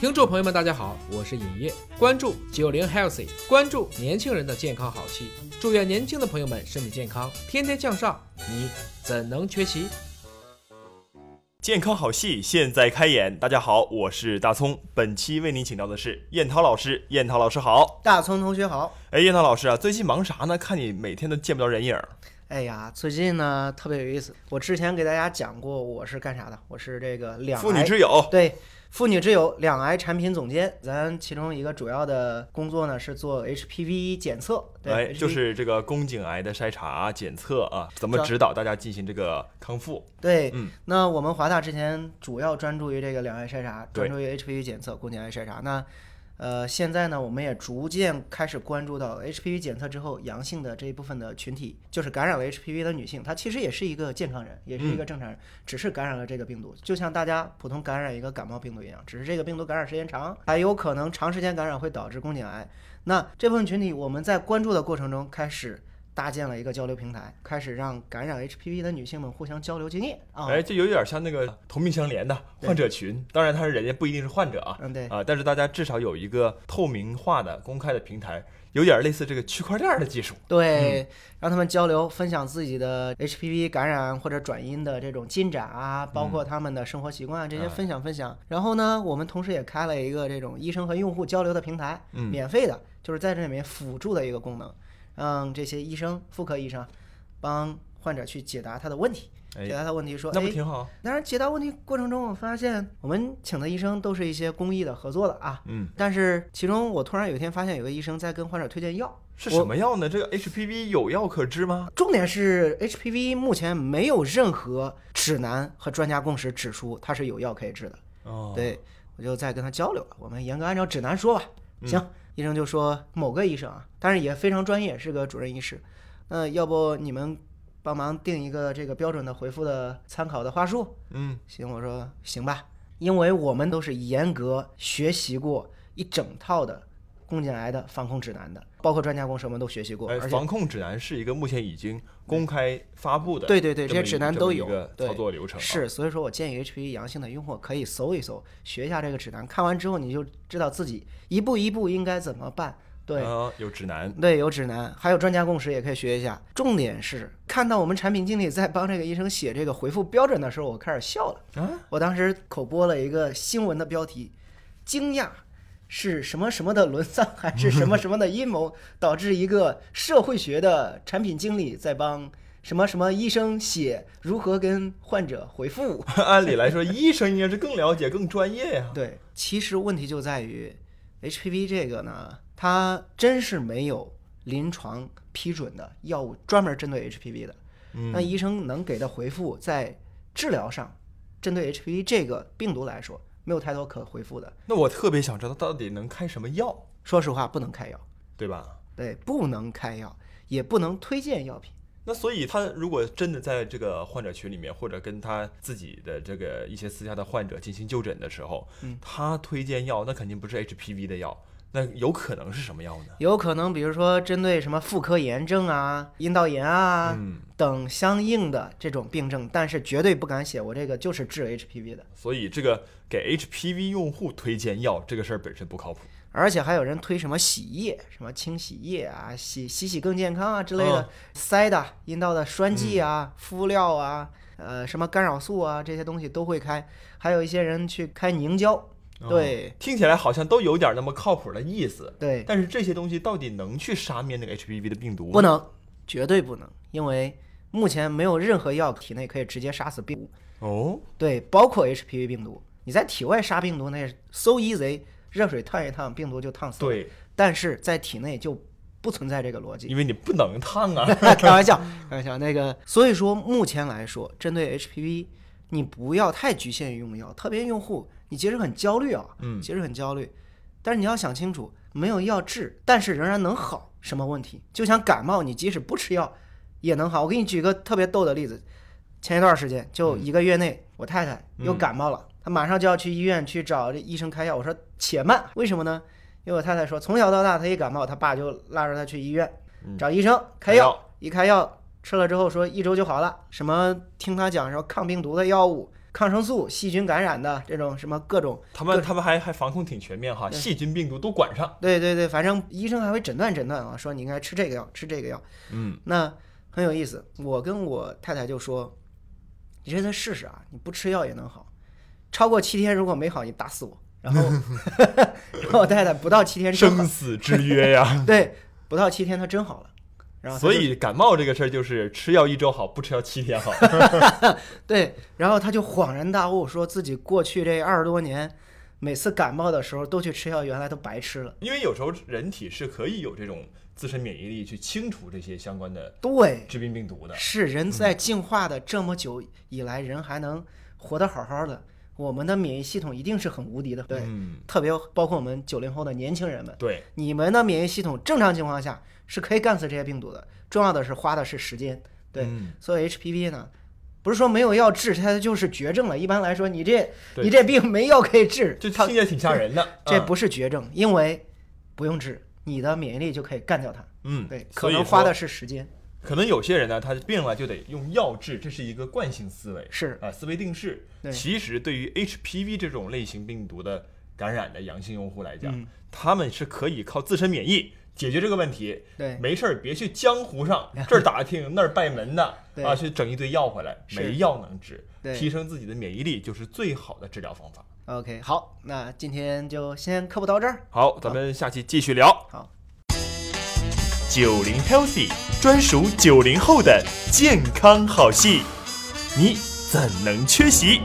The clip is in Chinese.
听众朋友们，大家好，我是尹烨，关注九零 healthy，关注年轻人的健康好戏，祝愿年轻的朋友们身体健康，天天向上，你怎能缺席？健康好戏现在开演，大家好，我是大葱，本期为您请到的是燕涛老师，燕涛老师好，大葱同学好。哎，燕涛老师啊，最近忙啥呢？看你每天都见不着人影儿。哎呀，最近呢特别有意思，我之前给大家讲过我是干啥的，我是这个两妇女之友，对。妇女之友两癌产品总监，咱其中一个主要的工作呢是做 HPV 检测，对，就是这个宫颈癌的筛查检测啊，怎么指导大家进行这个康复？对，嗯，那我们华大之前主要专注于这个两癌筛查，专注于 HPV 检测、宫颈癌筛查，那。呃，现在呢，我们也逐渐开始关注到 HPV 检测之后阳性的这一部分的群体，就是感染了 HPV 的女性，她其实也是一个健康人，也是一个正常人，只是感染了这个病毒，就像大家普通感染一个感冒病毒一样，只是这个病毒感染时间长，还有可能长时间感染会导致宫颈癌。那这部分群体，我们在关注的过程中开始。搭建了一个交流平台，开始让感染 HPV 的女性们互相交流经验啊！哎，就有点像那个同病相怜的患者群。当然，他是人家不一定是患者啊，嗯对啊，但是大家至少有一个透明化的公开的平台，有点类似这个区块链的技术。对，让他们交流分享自己的 HPV 感染或者转阴的这种进展啊，包括他们的生活习惯这些分享分享。然后呢，我们同时也开了一个这种医生和用户交流的平台，免费的，就是在这里面辅助的一个功能。让这些医生、妇科医生帮患者去解答他的问题，解答他问题说，那不挺好？当然，解答问题过程中，我发现我们请的医生都是一些公益的合作的啊。嗯。但是其中，我突然有一天发现，有个医生在跟患者推荐药，是什么药呢？这个 HPV 有药可治吗？重点是 HPV 目前没有任何指南和专家共识指出它是有药可以治的。哦。对，我就在跟他交流了。我们严格按照指南说吧。行。医生就说某个医生啊，但是也非常专业，是个主任医师。那要不你们帮忙定一个这个标准的回复的参考的话术？嗯，行，我说行吧，因为我们都是严格学习过一整套的宫颈癌的防控指南的，包括专家公司我们都学习过。而防控指南是一个目前已经公开发布的，对对对，这些指南都有操作流程。是，所以说我建议 HPV 阳性的用户可以搜一搜，学一下这个指南，看完之后你就知道自己一步一步应该怎么办。对，有指南，对，有指南，还有专家共识也可以学一下。重点是看到我们产品经理在帮这个医生写这个回复标准的时候，我开始笑了。啊，我当时口播了一个新闻的标题：惊讶是什么什么的沦丧，还是什么什么的阴谋，导致一个社会学的产品经理在帮什么什么医生写如何跟患者回复？按理来说，医生应该是更了解、更专业呀。对，其实问题就在于 HPV 这个呢。它真是没有临床批准的药物专门针对 HPV 的，那医生能给的回复在治疗上，针对 HPV 这个病毒来说，没有太多可回复的。那我特别想知道，到底能开什么药？说实话，不能开药，对吧？对，不能开药，也不能推荐药品。那所以他如果真的在这个患者群里面，或者跟他自己的这个一些私下的患者进行就诊的时候，嗯他推荐药，那肯定不是 HPV 的药。那有可能是什么药呢？有可能，比如说针对什么妇科炎症啊、阴道炎啊等相应的这种病症，但是绝对不敢写我这个就是治 HPV 的。所以这个给 HPV 用户推荐药这个事儿本身不靠谱。而且还有人推什么洗液、什么清洗液啊、洗洗洗更健康啊之类的，塞的阴道的栓剂啊、敷料啊、呃什么干扰素啊这些东西都会开。还有一些人去开凝胶。对，听起来好像都有点那么靠谱的意思。对，但是这些东西到底能去杀灭那个 HPV 的病毒？不能，绝对不能，因为目前没有任何药体内可以直接杀死病毒。哦，对，包括 HPV 病毒，你在体外杀病毒那是 so easy，热水烫一烫，病毒就烫死了。对，但是在体内就不存在这个逻辑，因为你不能烫啊。开玩笑，开玩笑。那个，所以说目前来说，针对 HPV，你不要太局限于用药，特别用户。你其实很焦虑啊，嗯，其实很焦虑，但是你要想清楚，没有药治，但是仍然能好，什么问题？就像感冒，你即使不吃药也能好。我给你举个特别逗的例子，前一段时间就一个月内，我太太又感冒了，她马上就要去医院去找这医生开药。我说且慢，为什么呢？因为我太太说，从小到大她一感冒，她爸就拉着她去医院找医生开药，一开药吃了之后说一周就好了，什么听她讲说抗病毒的药物。抗生素、细菌感染的这种什么各种，他们他们还还防控挺全面哈，细菌病毒都管上。对对对，反正医生还会诊断诊断啊，说你应该吃这个药，吃这个药。嗯，那很有意思，我跟我太太就说，你这次试试啊，你不吃药也能好，超过七天如果没好，你打死我。然后，然后我太太不到七天生，死之约呀。对，不到七天她真好了。然后所以感冒这个事儿就是吃药一周好，不吃药七天好。对，然后他就恍然大悟，说自己过去这二十多年，每次感冒的时候都去吃药，原来都白吃了。因为有时候人体是可以有这种自身免疫力去清除这些相关的对，致病病毒的。是人在进化的这么久以来，人还能活得好好的，我们的免疫系统一定是很无敌的。对，嗯，特别包括我们九零后的年轻人们，对，你们的免疫系统正常情况下是可以干死这些病毒的，重要的是花的是时间。对，嗯所以 HPV 呢，不是说没有药治，它就是绝症了。一般来说，你这你这病没药可以治，它这听起来挺吓人的。嗯这不是绝症，因为不用治，你的免疫力就可以干掉它。嗯，对，可能花的是时间。可能有些人呢，他病了就得用药治，这是一个惯性思维，是啊，思维定式。对其实对于 HPV 这种类型病毒的感染的阳性用户来讲，嗯他们是可以靠自身免疫解决这个问题。对没事儿别去江湖上 这儿打听那儿拜门的对啊，去整一堆药回来，是没药能治。对提升自己的免疫力就是最好的治疗方法。OK，好，那今天就先科普到这儿。好，咱们下期继续聊。好，九零 Healthy 专属九零后的健康好戏，你怎能缺席？